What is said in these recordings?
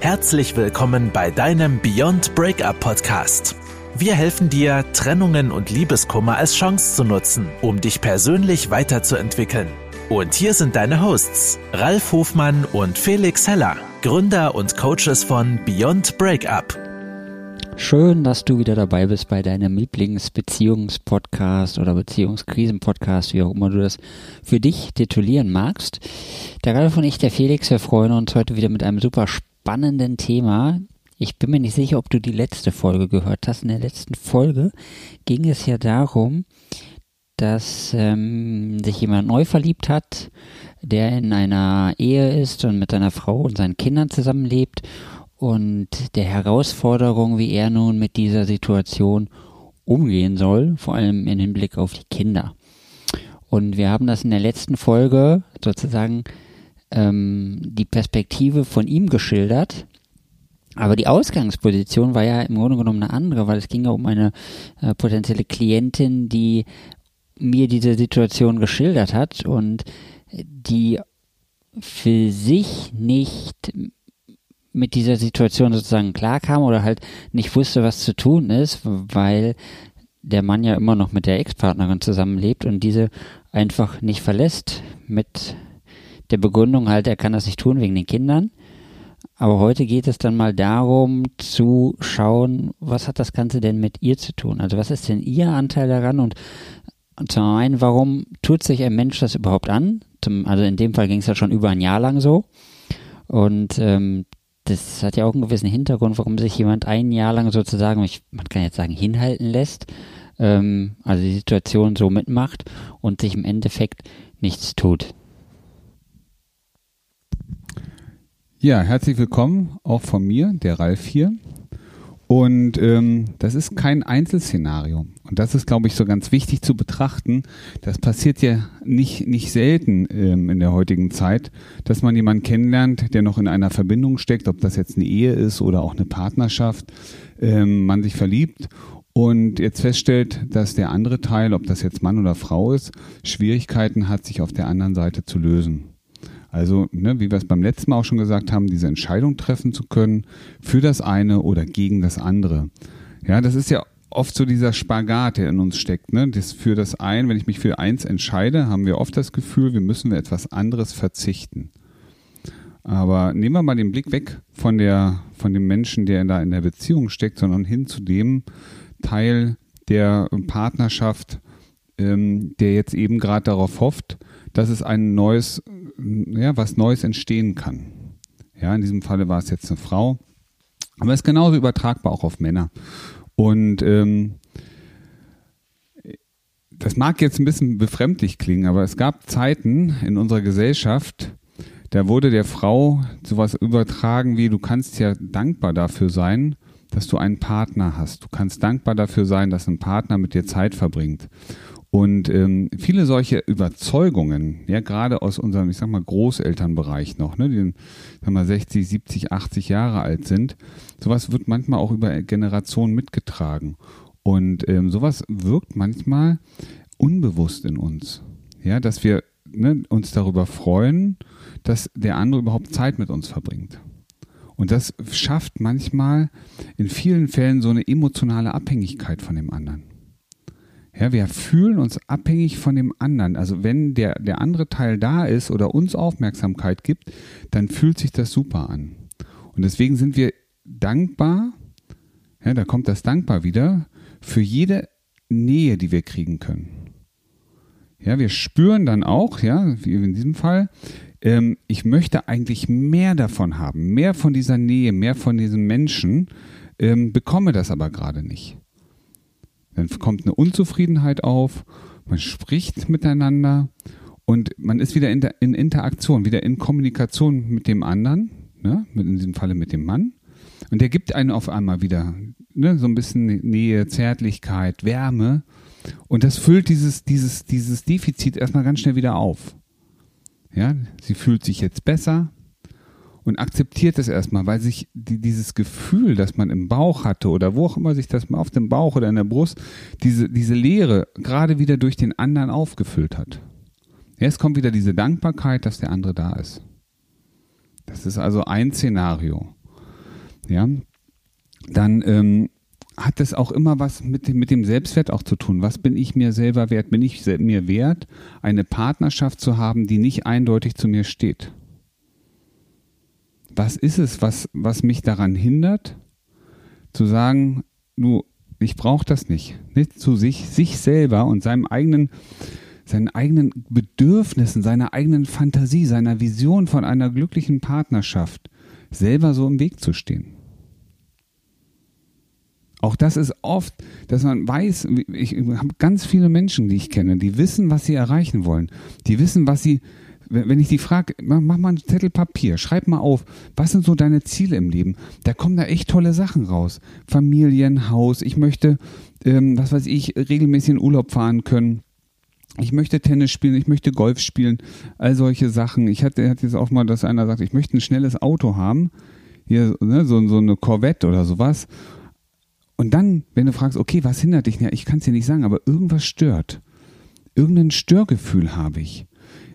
Herzlich willkommen bei deinem Beyond Breakup Podcast. Wir helfen dir, Trennungen und Liebeskummer als Chance zu nutzen, um dich persönlich weiterzuentwickeln. Und hier sind deine Hosts, Ralf Hofmann und Felix Heller, Gründer und Coaches von Beyond Breakup. Schön, dass du wieder dabei bist bei deinem Lieblingsbeziehungspodcast oder Beziehungskrisenpodcast, wie auch immer du das für dich titulieren magst. Der Ralf und ich, der Felix, wir freuen uns heute wieder mit einem super spannenden Thema. Ich bin mir nicht sicher, ob du die letzte Folge gehört hast. In der letzten Folge ging es ja darum, dass ähm, sich jemand neu verliebt hat, der in einer Ehe ist und mit seiner Frau und seinen Kindern zusammenlebt und der Herausforderung, wie er nun mit dieser Situation umgehen soll, vor allem in Hinblick auf die Kinder. Und wir haben das in der letzten Folge sozusagen ähm, die Perspektive von ihm geschildert. Aber die Ausgangsposition war ja im Grunde genommen eine andere, weil es ging ja um eine äh, potenzielle Klientin, die mir diese Situation geschildert hat und die für sich nicht mit dieser Situation sozusagen klarkam oder halt nicht wusste, was zu tun ist, weil der Mann ja immer noch mit der Ex-Partnerin zusammenlebt und diese einfach nicht verlässt mit der Begründung halt, er kann das nicht tun wegen den Kindern. Aber heute geht es dann mal darum zu schauen, was hat das Ganze denn mit ihr zu tun? Also was ist denn ihr Anteil daran und zum einen, warum tut sich ein Mensch das überhaupt an? Zum, also in dem Fall ging es ja schon über ein Jahr lang so. Und ähm, das hat ja auch einen gewissen Hintergrund, warum sich jemand ein Jahr lang sozusagen, ich, man kann jetzt sagen, hinhalten lässt, ähm, also die Situation so mitmacht und sich im Endeffekt nichts tut. Ja, herzlich willkommen auch von mir, der Ralf hier. Und ähm, das ist kein Einzelszenario. Und das ist, glaube ich, so ganz wichtig zu betrachten. Das passiert ja nicht, nicht selten ähm, in der heutigen Zeit, dass man jemanden kennenlernt, der noch in einer Verbindung steckt, ob das jetzt eine Ehe ist oder auch eine Partnerschaft, ähm, man sich verliebt und jetzt feststellt, dass der andere Teil, ob das jetzt Mann oder Frau ist, Schwierigkeiten hat, sich auf der anderen Seite zu lösen. Also, ne, wie wir es beim letzten Mal auch schon gesagt haben, diese Entscheidung treffen zu können für das eine oder gegen das andere. Ja, das ist ja oft so dieser Spagat, der in uns steckt. Ne? Das für das ein, wenn ich mich für eins entscheide, haben wir oft das Gefühl, wir müssen etwas anderes verzichten. Aber nehmen wir mal den Blick weg von der, von dem Menschen, der da in der Beziehung steckt, sondern hin zu dem Teil der Partnerschaft, ähm, der jetzt eben gerade darauf hofft, dass es ein neues, ja, was Neues entstehen kann. Ja, in diesem Falle war es jetzt eine Frau. Aber es ist genauso übertragbar auch auf Männer. Und ähm, das mag jetzt ein bisschen befremdlich klingen, aber es gab Zeiten in unserer Gesellschaft, da wurde der Frau sowas übertragen wie, du kannst ja dankbar dafür sein, dass du einen Partner hast. Du kannst dankbar dafür sein, dass ein Partner mit dir Zeit verbringt. Und ähm, viele solche Überzeugungen, ja, gerade aus unserem, ich sag mal, Großelternbereich noch, ne, die sag mal 60, 70, 80 Jahre alt sind, sowas wird manchmal auch über Generationen mitgetragen. Und ähm, sowas wirkt manchmal unbewusst in uns. Ja, dass wir ne, uns darüber freuen, dass der andere überhaupt Zeit mit uns verbringt. Und das schafft manchmal in vielen Fällen so eine emotionale Abhängigkeit von dem anderen. Ja, wir fühlen uns abhängig von dem anderen. Also wenn der, der andere Teil da ist oder uns Aufmerksamkeit gibt, dann fühlt sich das super an. Und deswegen sind wir dankbar, ja, da kommt das dankbar wieder, für jede Nähe, die wir kriegen können. Ja, wir spüren dann auch, ja, wie in diesem Fall, ähm, ich möchte eigentlich mehr davon haben, mehr von dieser Nähe, mehr von diesem Menschen, ähm, bekomme das aber gerade nicht. Dann kommt eine Unzufriedenheit auf, man spricht miteinander und man ist wieder in, der, in Interaktion, wieder in Kommunikation mit dem anderen, ne? in diesem Falle mit dem Mann. Und der gibt einen auf einmal wieder ne? so ein bisschen Nähe, Zärtlichkeit, Wärme. Und das füllt dieses, dieses, dieses Defizit erstmal ganz schnell wieder auf. Ja, sie fühlt sich jetzt besser, und akzeptiert es erstmal, weil sich die, dieses Gefühl, das man im Bauch hatte oder wo auch immer sich das mal auf dem Bauch oder in der Brust, diese, diese Leere gerade wieder durch den anderen aufgefüllt hat. Jetzt kommt wieder diese Dankbarkeit, dass der andere da ist. Das ist also ein Szenario. ja, dann ähm, hat das auch immer was mit dem, mit dem Selbstwert auch zu tun. Was bin ich mir selber wert? Bin ich mir wert, eine Partnerschaft zu haben, die nicht eindeutig zu mir steht? Was ist es, was, was mich daran hindert, zu sagen, du, ich brauche das nicht. Nicht zu sich, sich selber und seinem eigenen, seinen eigenen Bedürfnissen, seiner eigenen Fantasie, seiner Vision von einer glücklichen Partnerschaft selber so im Weg zu stehen. Auch das ist oft, dass man weiß, ich habe ganz viele Menschen, die ich kenne, die wissen, was sie erreichen wollen. Die wissen, was sie, wenn ich die frage, mach mal einen Zettel Papier, schreib mal auf, was sind so deine Ziele im Leben? Da kommen da echt tolle Sachen raus. Familien, Haus, ich möchte, ähm, was weiß ich, regelmäßig in Urlaub fahren können. Ich möchte Tennis spielen, ich möchte Golf spielen, all solche Sachen. Ich hatte, hatte jetzt auch mal, dass einer sagt, ich möchte ein schnelles Auto haben, hier ne, so, so eine Corvette oder sowas. Und dann, wenn du fragst, okay, was hindert dich? Ja, ich kann es dir nicht sagen, aber irgendwas stört. Irgendein Störgefühl habe ich.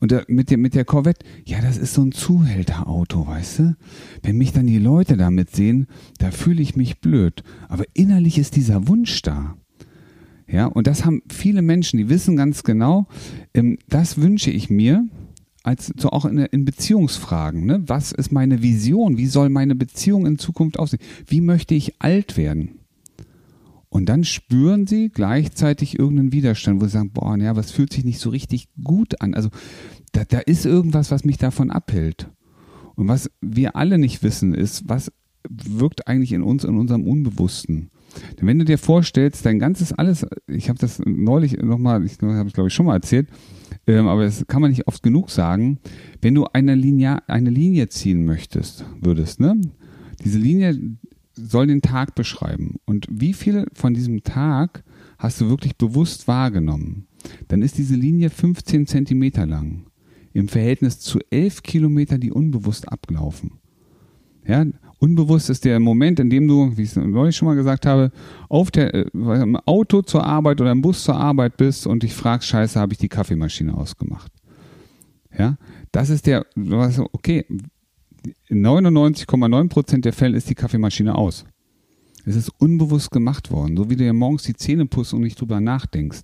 Und da, mit, der, mit der Corvette, ja, das ist so ein Zuhälterauto, weißt du? Wenn mich dann die Leute damit sehen, da fühle ich mich blöd. Aber innerlich ist dieser Wunsch da. Ja, und das haben viele Menschen, die wissen ganz genau, ähm, das wünsche ich mir, als so auch in, in Beziehungsfragen. Ne? Was ist meine Vision? Wie soll meine Beziehung in Zukunft aussehen? Wie möchte ich alt werden? Und dann spüren sie gleichzeitig irgendeinen Widerstand, wo sie sagen, boah, naja, was fühlt sich nicht so richtig gut an. Also da, da ist irgendwas, was mich davon abhält. Und was wir alle nicht wissen, ist, was wirkt eigentlich in uns, in unserem Unbewussten. Denn wenn du dir vorstellst, dein ganzes alles, ich habe das neulich nochmal, ich habe es glaube ich schon mal erzählt, ähm, aber das kann man nicht oft genug sagen, wenn du eine Linie, eine Linie ziehen möchtest, würdest, ne? Diese Linie soll den Tag beschreiben. Und wie viel von diesem Tag hast du wirklich bewusst wahrgenommen? Dann ist diese Linie 15 Zentimeter lang. Im Verhältnis zu 11 Kilometer, die unbewusst ablaufen. Ja, unbewusst ist der Moment, in dem du, wie ich es neulich schon mal gesagt habe, auf der, äh, im Auto zur Arbeit oder im Bus zur Arbeit bist und dich fragst, scheiße, habe ich die Kaffeemaschine ausgemacht. Ja, das ist der, okay, in 99,9 Prozent der Fälle ist die Kaffeemaschine aus. Es ist unbewusst gemacht worden, so wie du ja morgens die Zähne putzt und nicht drüber nachdenkst.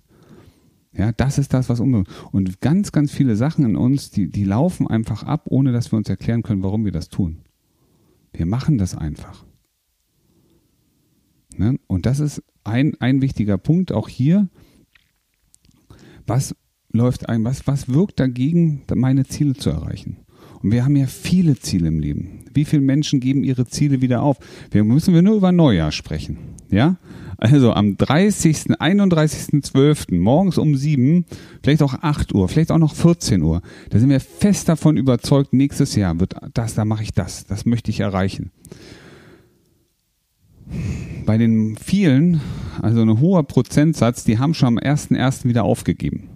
Ja, das ist das, was unbewusst. Und ganz, ganz viele Sachen in uns, die, die laufen einfach ab, ohne dass wir uns erklären können, warum wir das tun. Wir machen das einfach. Ne? Und das ist ein, ein wichtiger Punkt auch hier. Was läuft ein, was, was wirkt dagegen, meine Ziele zu erreichen? Und wir haben ja viele Ziele im Leben. Wie viele Menschen geben ihre Ziele wieder auf? Wir müssen wir nur über Neujahr sprechen. Ja? Also am 30., 31.12. morgens um 7, vielleicht auch 8 Uhr, vielleicht auch noch 14 Uhr. Da sind wir fest davon überzeugt, nächstes Jahr wird das, da mache ich das, das möchte ich erreichen. Bei den vielen, also ein hoher Prozentsatz, die haben schon am 1.1. wieder aufgegeben.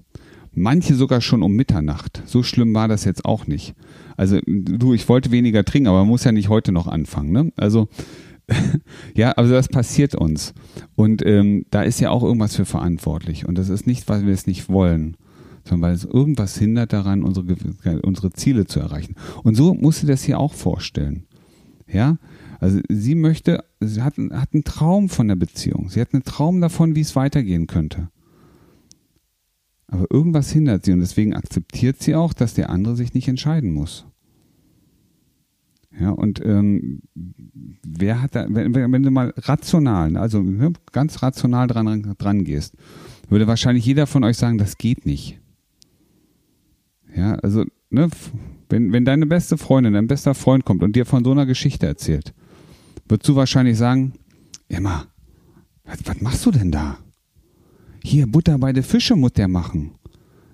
Manche sogar schon um Mitternacht. So schlimm war das jetzt auch nicht. Also du, ich wollte weniger trinken, aber man muss ja nicht heute noch anfangen. Ne? Also ja, also das passiert uns. Und ähm, da ist ja auch irgendwas für verantwortlich. Und das ist nicht, weil wir es nicht wollen, sondern weil es irgendwas hindert daran, unsere, unsere Ziele zu erreichen. Und so muss sie das hier auch vorstellen. Ja, also sie möchte, sie hat, hat einen Traum von der Beziehung. Sie hat einen Traum davon, wie es weitergehen könnte. Aber irgendwas hindert sie und deswegen akzeptiert sie auch, dass der andere sich nicht entscheiden muss. Ja, und ähm, wer hat da, wenn, wenn du mal rational, also ne, ganz rational dran, dran gehst, würde wahrscheinlich jeder von euch sagen, das geht nicht. Ja, also, ne, wenn, wenn deine beste Freundin, dein bester Freund kommt und dir von so einer Geschichte erzählt, würdest du wahrscheinlich sagen, Emma, was, was machst du denn da? Hier, Butter bei der Fische muss der machen.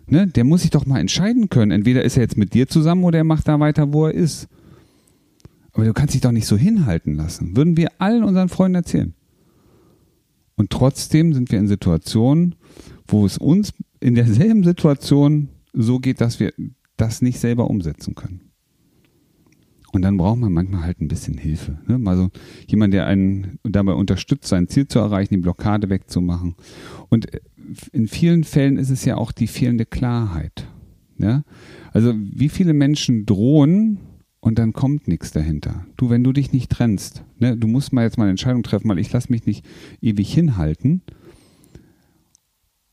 Ne, der muss sich doch mal entscheiden können. Entweder ist er jetzt mit dir zusammen oder er macht da weiter, wo er ist. Aber du kannst dich doch nicht so hinhalten lassen. Würden wir allen unseren Freunden erzählen. Und trotzdem sind wir in Situationen, wo es uns in derselben Situation so geht, dass wir das nicht selber umsetzen können. Und dann braucht man manchmal halt ein bisschen Hilfe. Ne? Also jemand, der einen dabei unterstützt, sein Ziel zu erreichen, die Blockade wegzumachen. Und in vielen Fällen ist es ja auch die fehlende Klarheit. Ja? Also wie viele Menschen drohen und dann kommt nichts dahinter. Du, wenn du dich nicht trennst, ne, du musst mal jetzt mal eine Entscheidung treffen, weil ich lasse mich nicht ewig hinhalten.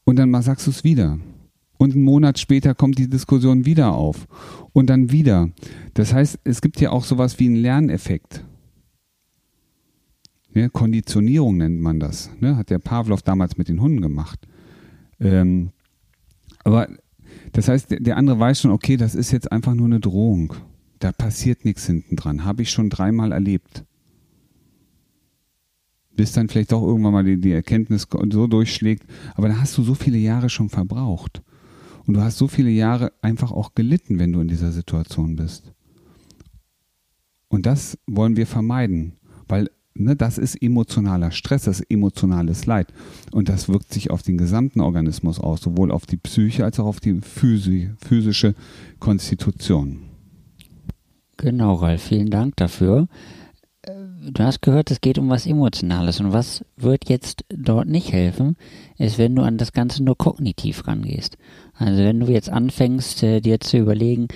Und dann mal sagst du es wieder. Und einen Monat später kommt die Diskussion wieder auf. Und dann wieder. Das heißt, es gibt ja auch sowas wie einen Lerneffekt. Ja, Konditionierung nennt man das. Ne? Hat der Pavlov damals mit den Hunden gemacht. Ähm, aber das heißt, der andere weiß schon, okay, das ist jetzt einfach nur eine Drohung. Da passiert nichts hinten dran. Habe ich schon dreimal erlebt. Bis dann vielleicht auch irgendwann mal die, die Erkenntnis so durchschlägt. Aber da hast du so viele Jahre schon verbraucht. Und du hast so viele Jahre einfach auch gelitten, wenn du in dieser Situation bist. Und das wollen wir vermeiden, weil ne, das ist emotionaler Stress, das ist emotionales Leid. Und das wirkt sich auf den gesamten Organismus aus, sowohl auf die Psyche als auch auf die physische Konstitution. Genau, Ralf, vielen Dank dafür. Du hast gehört, es geht um was Emotionales. Und was wird jetzt dort nicht helfen, ist, wenn du an das Ganze nur kognitiv rangehst. Also wenn du jetzt anfängst, äh, dir zu überlegen,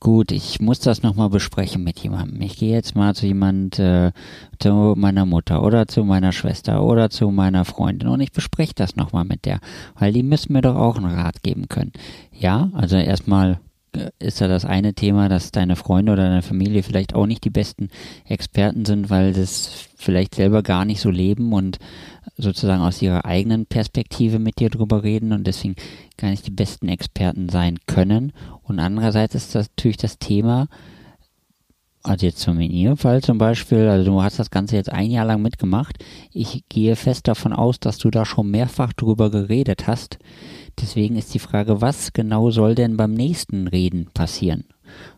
gut, ich muss das nochmal besprechen mit jemandem. Ich gehe jetzt mal zu jemand, äh, zu meiner Mutter oder zu meiner Schwester oder zu meiner Freundin und ich bespreche das nochmal mit der, weil die müssen mir doch auch einen Rat geben können. Ja, also erstmal ist ja das eine Thema, dass deine Freunde oder deine Familie vielleicht auch nicht die besten Experten sind, weil das vielleicht selber gar nicht so leben und sozusagen aus ihrer eigenen Perspektive mit dir drüber reden und deswegen gar nicht die besten Experten sein können. Und andererseits ist das natürlich das Thema, also jetzt zum in Ihrem Fall zum Beispiel, also du hast das Ganze jetzt ein Jahr lang mitgemacht. Ich gehe fest davon aus, dass du da schon mehrfach drüber geredet hast. Deswegen ist die Frage, was genau soll denn beim nächsten Reden passieren?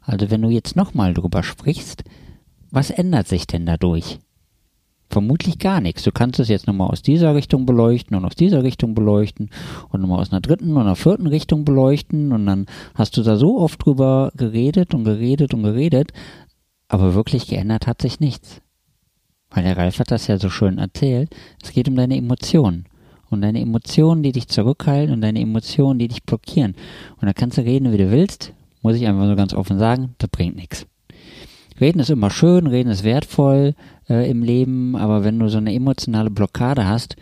Also wenn du jetzt nochmal drüber sprichst, was ändert sich denn dadurch? Vermutlich gar nichts. Du kannst es jetzt nochmal aus dieser Richtung beleuchten und aus dieser Richtung beleuchten und nochmal aus einer dritten und einer vierten Richtung beleuchten und dann hast du da so oft drüber geredet und geredet und geredet, aber wirklich geändert hat sich nichts. Weil der Ralf hat das ja so schön erzählt. Es geht um deine Emotionen und deine Emotionen, die dich zurückhalten und deine Emotionen, die dich blockieren. Und da kannst du reden, wie du willst, muss ich einfach so ganz offen sagen, das bringt nichts. Reden ist immer schön, reden ist wertvoll äh, im Leben, aber wenn du so eine emotionale Blockade hast,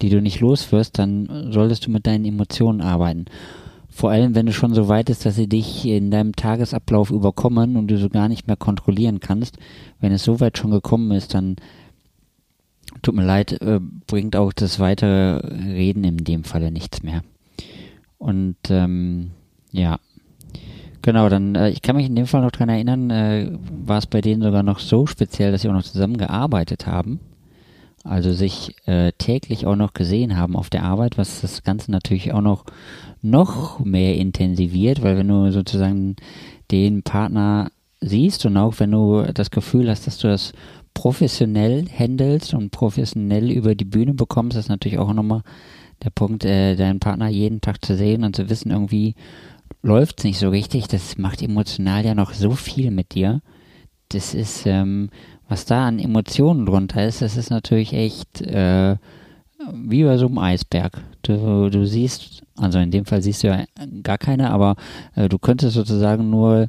die du nicht loswirst, dann solltest du mit deinen Emotionen arbeiten. Vor allem, wenn du schon so weit ist, dass sie dich in deinem Tagesablauf überkommen und du so gar nicht mehr kontrollieren kannst. Wenn es so weit schon gekommen ist, dann tut mir leid, äh, bringt auch das weitere Reden in dem Falle nichts mehr. Und ähm, ja, genau, dann, äh, ich kann mich in dem Fall noch dran erinnern, äh, war es bei denen sogar noch so speziell, dass sie auch noch zusammengearbeitet haben. Also sich äh, täglich auch noch gesehen haben auf der Arbeit, was das Ganze natürlich auch noch, noch mehr intensiviert, weil wenn du sozusagen den Partner siehst und auch wenn du das Gefühl hast, dass du das professionell handelst und professionell über die Bühne bekommst, ist natürlich auch nochmal der Punkt, äh, deinen Partner jeden Tag zu sehen und zu wissen, irgendwie läuft es nicht so richtig. Das macht emotional ja noch so viel mit dir. Das ist, ähm, was da an Emotionen drunter ist, das ist natürlich echt äh, wie bei so einem Eisberg. Du, du siehst, also in dem Fall siehst du ja gar keine, aber äh, du könntest sozusagen nur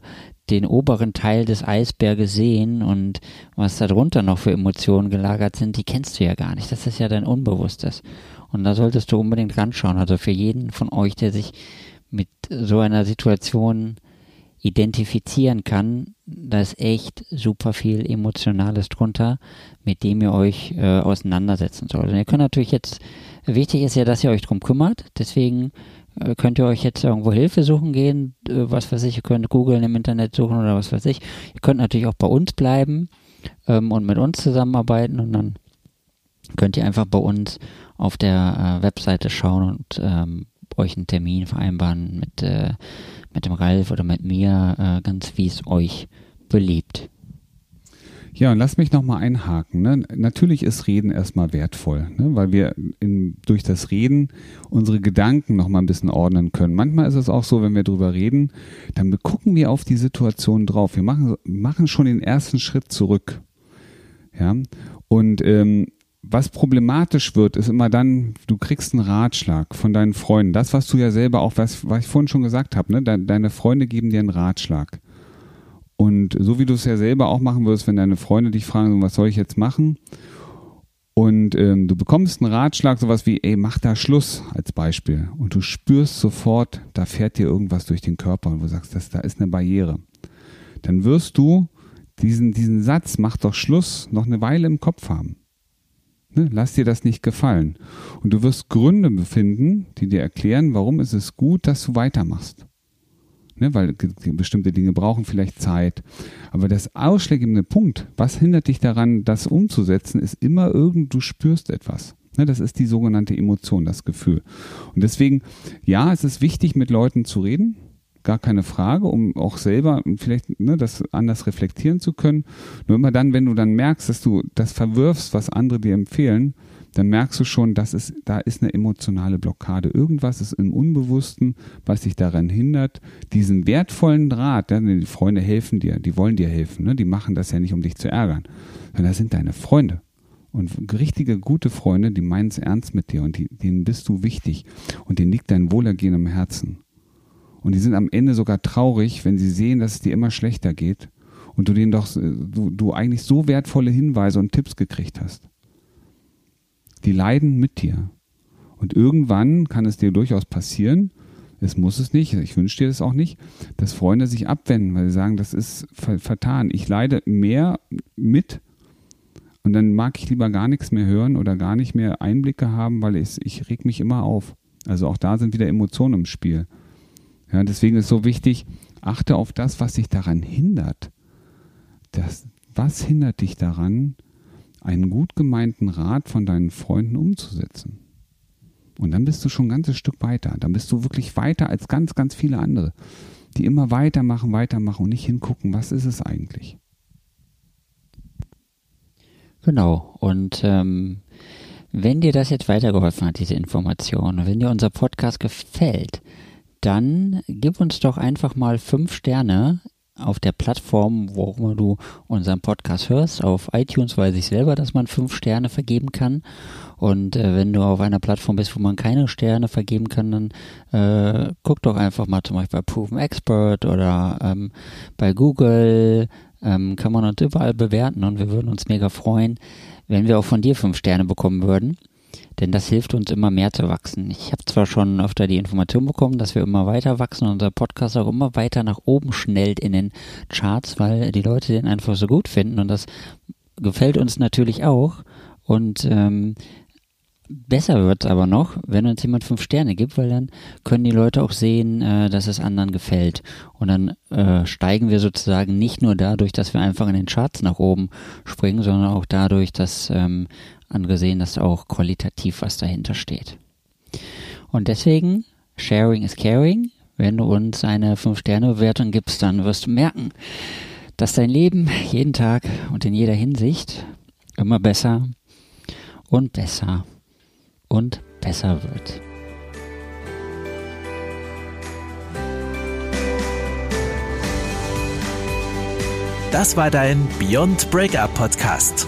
den oberen Teil des Eisberges sehen und was da drunter noch für Emotionen gelagert sind, die kennst du ja gar nicht. Das ist ja dein Unbewusstes. Und da solltest du unbedingt ranschauen. Also für jeden von euch, der sich mit so einer Situation identifizieren kann, da ist echt super viel Emotionales drunter, mit dem ihr euch äh, auseinandersetzen sollt. Und ihr könnt natürlich jetzt, wichtig ist ja, dass ihr euch drum kümmert, deswegen äh, könnt ihr euch jetzt irgendwo Hilfe suchen gehen, äh, was weiß ich, ihr könnt googeln im Internet suchen oder was weiß ich. Ihr könnt natürlich auch bei uns bleiben ähm, und mit uns zusammenarbeiten und dann könnt ihr einfach bei uns auf der äh, Webseite schauen und ähm, euch einen Termin vereinbaren mit, äh, mit dem Ralf oder mit mir, äh, ganz wie es euch beliebt. Ja, und lass mich nochmal einhaken. Ne? Natürlich ist Reden erstmal wertvoll, ne? weil wir in, durch das Reden unsere Gedanken nochmal ein bisschen ordnen können. Manchmal ist es auch so, wenn wir drüber reden, dann gucken wir auf die Situation drauf. Wir machen, machen schon den ersten Schritt zurück. Ja, und ähm, was problematisch wird, ist immer dann, du kriegst einen Ratschlag von deinen Freunden. Das, was du ja selber auch, was, was ich vorhin schon gesagt habe, ne? Deine Freunde geben dir einen Ratschlag. Und so wie du es ja selber auch machen wirst, wenn deine Freunde dich fragen, was soll ich jetzt machen? Und ähm, du bekommst einen Ratschlag, sowas wie, ey, mach da Schluss als Beispiel. Und du spürst sofort, da fährt dir irgendwas durch den Körper und du sagst, das, da ist eine Barriere. Dann wirst du diesen, diesen Satz, mach doch Schluss, noch eine Weile im Kopf haben. Ne? Lass dir das nicht gefallen. Und du wirst Gründe befinden, die dir erklären, warum ist es gut, dass du weitermachst. Ne? Weil bestimmte Dinge brauchen vielleicht Zeit. Aber das ausschlaggebende Punkt, was hindert dich daran, das umzusetzen, ist immer irgend, du spürst etwas. Ne? Das ist die sogenannte Emotion, das Gefühl. Und deswegen, ja, es ist wichtig, mit Leuten zu reden gar keine Frage, um auch selber vielleicht ne, das anders reflektieren zu können. Nur immer dann, wenn du dann merkst, dass du das verwirfst, was andere dir empfehlen, dann merkst du schon, dass es, da ist eine emotionale Blockade. Irgendwas ist im Unbewussten, was dich daran hindert, diesen wertvollen Draht, ja, die Freunde helfen dir, die wollen dir helfen, ne? die machen das ja nicht, um dich zu ärgern, sondern das sind deine Freunde. Und richtige, gute Freunde, die meinen es ernst mit dir und die, denen bist du wichtig und denen liegt dein Wohlergehen am Herzen. Und die sind am Ende sogar traurig, wenn sie sehen, dass es dir immer schlechter geht und du denen doch, du, du eigentlich so wertvolle Hinweise und Tipps gekriegt hast. Die leiden mit dir. Und irgendwann kann es dir durchaus passieren, es muss es nicht, ich wünsche dir das auch nicht, dass Freunde sich abwenden, weil sie sagen, das ist vertan. Ich leide mehr mit und dann mag ich lieber gar nichts mehr hören oder gar nicht mehr Einblicke haben, weil ich, ich reg mich immer auf. Also auch da sind wieder Emotionen im Spiel. Ja, deswegen ist so wichtig, achte auf das, was dich daran hindert. Das, was hindert dich daran, einen gut gemeinten Rat von deinen Freunden umzusetzen? Und dann bist du schon ein ganzes Stück weiter. Dann bist du wirklich weiter als ganz, ganz viele andere, die immer weitermachen, weitermachen und nicht hingucken, was ist es eigentlich? Genau. Und ähm, wenn dir das jetzt weitergeholfen hat, diese Information, wenn dir unser Podcast gefällt, dann gib uns doch einfach mal fünf Sterne auf der Plattform, wo immer du unseren Podcast hörst. Auf iTunes weiß ich selber, dass man fünf Sterne vergeben kann. Und äh, wenn du auf einer Plattform bist, wo man keine Sterne vergeben kann, dann äh, guck doch einfach mal zum Beispiel bei Proven Expert oder ähm, bei Google. Ähm, kann man uns überall bewerten und wir würden uns mega freuen, wenn wir auch von dir fünf Sterne bekommen würden denn das hilft uns immer mehr zu wachsen. Ich habe zwar schon öfter die Information bekommen, dass wir immer weiter wachsen und unser Podcast auch immer weiter nach oben schnellt in den Charts, weil die Leute den einfach so gut finden und das gefällt uns natürlich auch und ähm, Besser wird es aber noch, wenn uns jemand fünf Sterne gibt, weil dann können die Leute auch sehen, äh, dass es anderen gefällt. Und dann äh, steigen wir sozusagen nicht nur dadurch, dass wir einfach in den Charts nach oben springen, sondern auch dadurch, dass ähm, angesehen, dass auch qualitativ was dahinter steht. Und deswegen, Sharing is Caring. Wenn du uns eine 5-Sterne-Bewertung gibst, dann wirst du merken, dass dein Leben jeden Tag und in jeder Hinsicht immer besser und besser und besser wird. Das war dein Beyond Breakup Podcast.